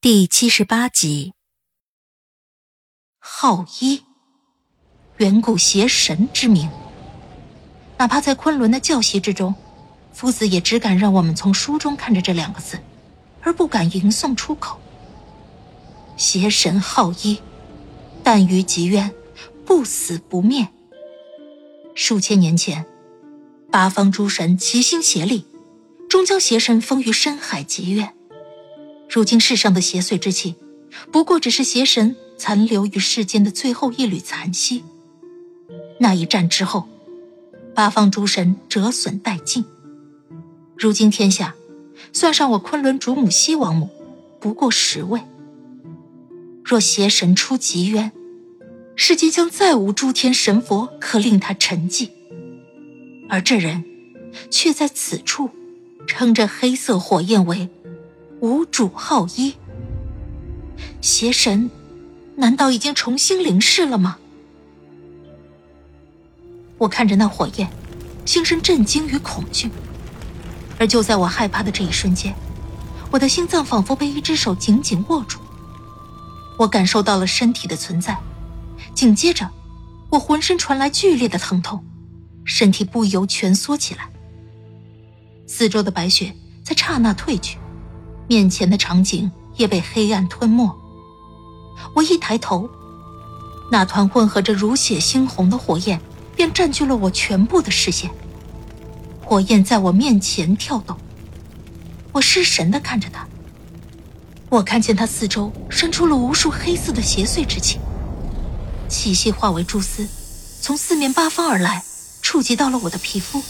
第七十八集，浩一。远古邪神之名，哪怕在昆仑的教习之中，夫子也只敢让我们从书中看着这两个字，而不敢吟诵出口。邪神浩一，但于极渊，不死不灭。数千年前，八方诸神齐心协力，终将邪神封于深海极渊。如今世上的邪祟之气，不过只是邪神残留于世间的最后一缕残息。那一战之后，八方诸神折损殆尽。如今天下，算上我昆仑主母西王母，不过十位。若邪神出极渊，世间将再无诸天神佛可令他沉寂。而这人，却在此处，称着黑色火焰为无主浩一。邪神，难道已经重新临世了吗？我看着那火焰，心生震惊与恐惧。而就在我害怕的这一瞬间，我的心脏仿佛被一只手紧紧握住。我感受到了身体的存在，紧接着，我浑身传来剧烈的疼痛，身体不由蜷缩起来。四周的白雪在刹那褪去，面前的场景也被黑暗吞没。我一抬头，那团混合着如血猩红的火焰。便占据了我全部的视线。火焰在我面前跳动，我失神的看着他。我看见他四周伸出了无数黑色的邪祟之气，气息化为蛛丝，从四面八方而来，触及到了我的皮肤。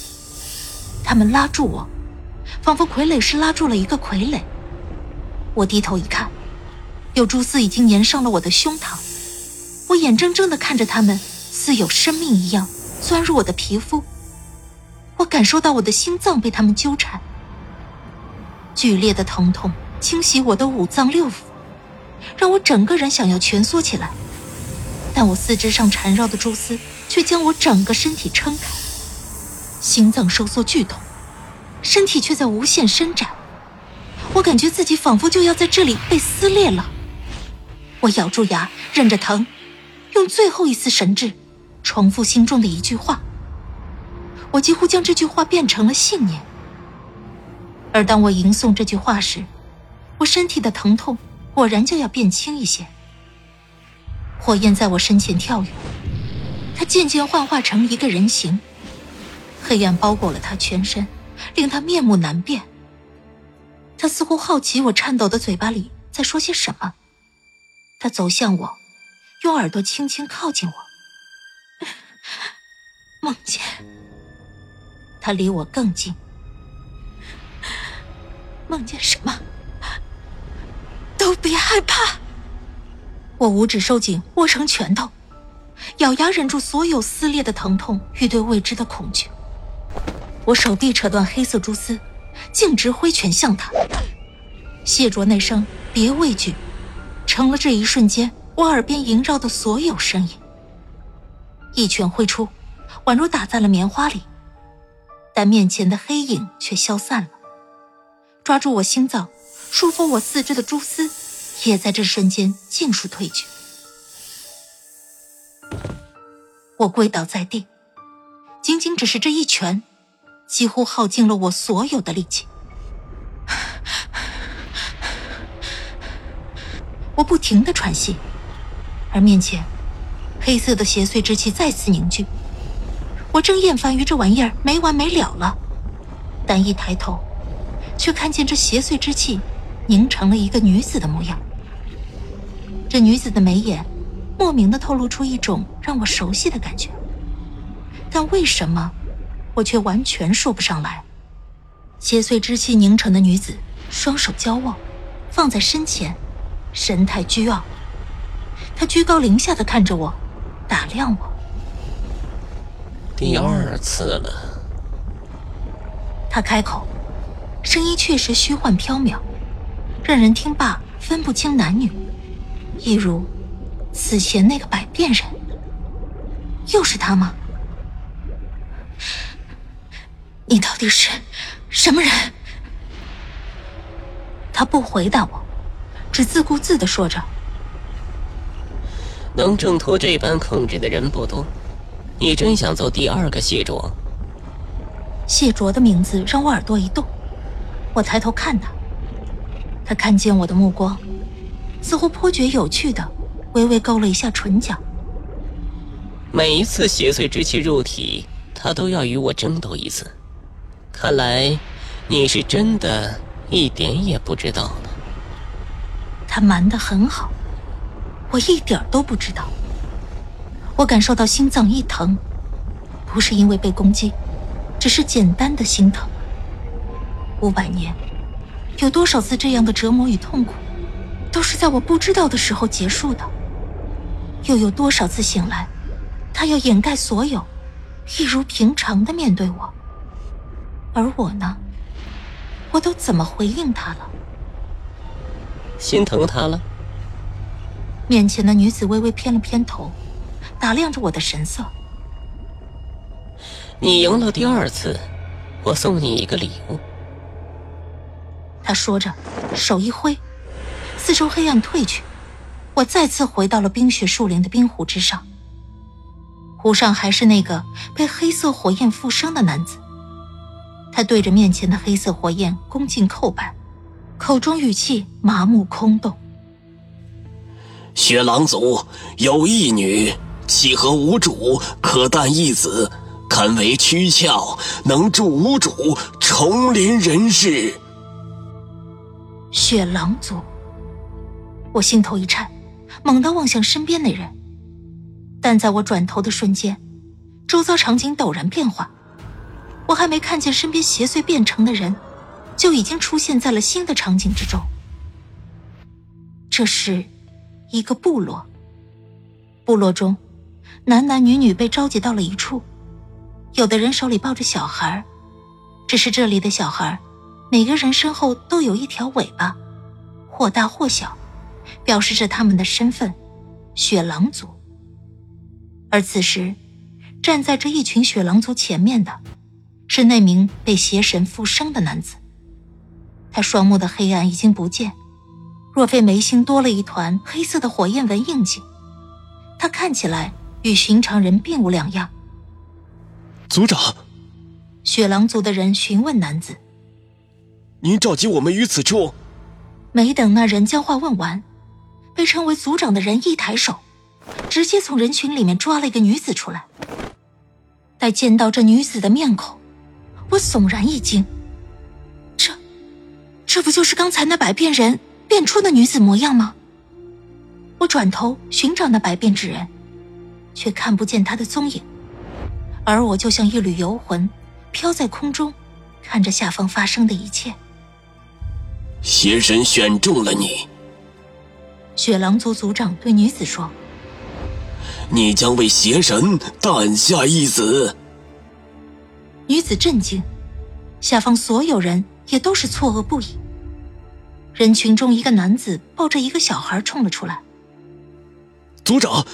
他们拉住我，仿佛傀儡师拉住了一个傀儡。我低头一看，有蛛丝已经粘上了我的胸膛。我眼睁睁的看着他们，似有生命一样。钻入我的皮肤，我感受到我的心脏被他们纠缠，剧烈的疼痛侵袭我的五脏六腑，让我整个人想要蜷缩起来，但我四肢上缠绕的蛛丝却将我整个身体撑开，心脏收缩剧痛，身体却在无限伸展，我感觉自己仿佛就要在这里被撕裂了，我咬住牙，忍着疼，用最后一丝神智。重复心中的一句话，我几乎将这句话变成了信念。而当我吟诵这句话时，我身体的疼痛果然就要变轻一些。火焰在我身前跳跃，它渐渐幻化成一个人形，黑暗包裹了他全身，令他面目难辨。他似乎好奇我颤抖的嘴巴里在说些什么，他走向我，用耳朵轻轻靠近我。梦见他离我更近，梦见什么都别害怕。我五指收紧，握成拳头，咬牙忍住所有撕裂的疼痛与对未知的恐惧。我手臂扯断黑色蛛丝，径直挥拳向他。谢卓那声“别畏惧”，成了这一瞬间我耳边萦绕的所有声音。一拳挥出。宛如打在了棉花里，但面前的黑影却消散了。抓住我心脏、束缚我四肢的蛛丝，也在这瞬间尽数褪去。我跪倒在地，仅仅只是这一拳，几乎耗尽了我所有的力气。我不停的喘息，而面前黑色的邪祟之气再次凝聚。我正厌烦于这玩意儿没完没了了，但一抬头，却看见这邪祟之气凝成了一个女子的模样。这女子的眉眼，莫名的透露出一种让我熟悉的感觉，但为什么，我却完全说不上来。邪祟之气凝成的女子，双手交握，放在身前，神态倨傲。她居高临下的看着我，打量我。第二次了。他开口，声音确实虚幻缥缈，让人听罢分不清男女，一如此前那个百变人。又是他吗？你到底是什么人？他不回答我，只自顾自的说着：“能挣脱这般控制的人不多，你真想做第二个谢卓？”谢卓的名字让我耳朵一动，我抬头看他，他看见我的目光，似乎颇觉有趣的，微微勾了一下唇角。每一次邪祟之气入体，他都要与我争斗一次。看来，你是真的一点也不知道呢。他瞒得很好，我一点都不知道。我感受到心脏一疼，不是因为被攻击，只是简单的心疼。五百年，有多少次这样的折磨与痛苦，都是在我不知道的时候结束的。又有多少次醒来？他要掩盖所有，一如平常的面对我。而我呢？我都怎么回应他了？心疼他了。面前的女子微微偏了偏头，打量着我的神色。你赢了第二次，我送你一个礼物。他说着，手一挥，四周黑暗退去，我再次回到了冰雪树林的冰湖之上。湖上还是那个被黑色火焰附身的男子，他对着面前的黑色火焰恭敬叩拜，口中语气麻木空洞。雪狼族有一女，契合无主，可诞一子，堪为躯壳，能助无主重临人世。雪狼族，我心头一颤，猛地望向身边的人。但在我转头的瞬间，周遭场景陡然变化，我还没看见身边邪祟变成的人，就已经出现在了新的场景之中。这是一个部落，部落中男男女女被召集到了一处，有的人手里抱着小孩，只是这里的小孩，每个人身后都有一条尾巴，或大或小，表示着他们的身份——雪狼族。而此时，站在这一群雪狼族前面的，是那名被邪神附身的男子。他双目的黑暗已经不见，若非眉心多了一团黑色的火焰纹印记，他看起来与寻常人并无两样。族长，雪狼族的人询问男子：“您召集我们于此处？”没等那人将话问完，被称为族长的人一抬手。直接从人群里面抓了一个女子出来。待见到这女子的面孔，我悚然一惊。这，这不就是刚才那百变人变出的女子模样吗？我转头寻找那百变之人，却看不见他的踪影。而我就像一缕游魂，飘在空中，看着下方发生的一切。邪神选中了你。雪狼族族长对女子说。你将为邪神诞下一子。女子震惊，下方所有人也都是错愕不已。人群中，一个男子抱着一个小孩冲了出来。族长，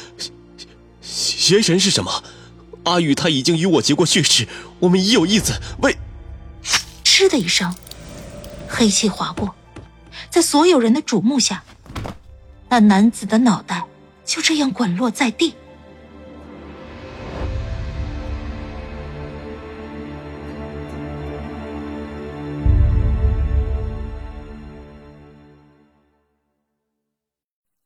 邪神是什么？阿玉他已经与我结过血誓，我们已有义子。为……嗤的一声，黑气划过，在所有人的瞩目下，那男子的脑袋就这样滚落在地。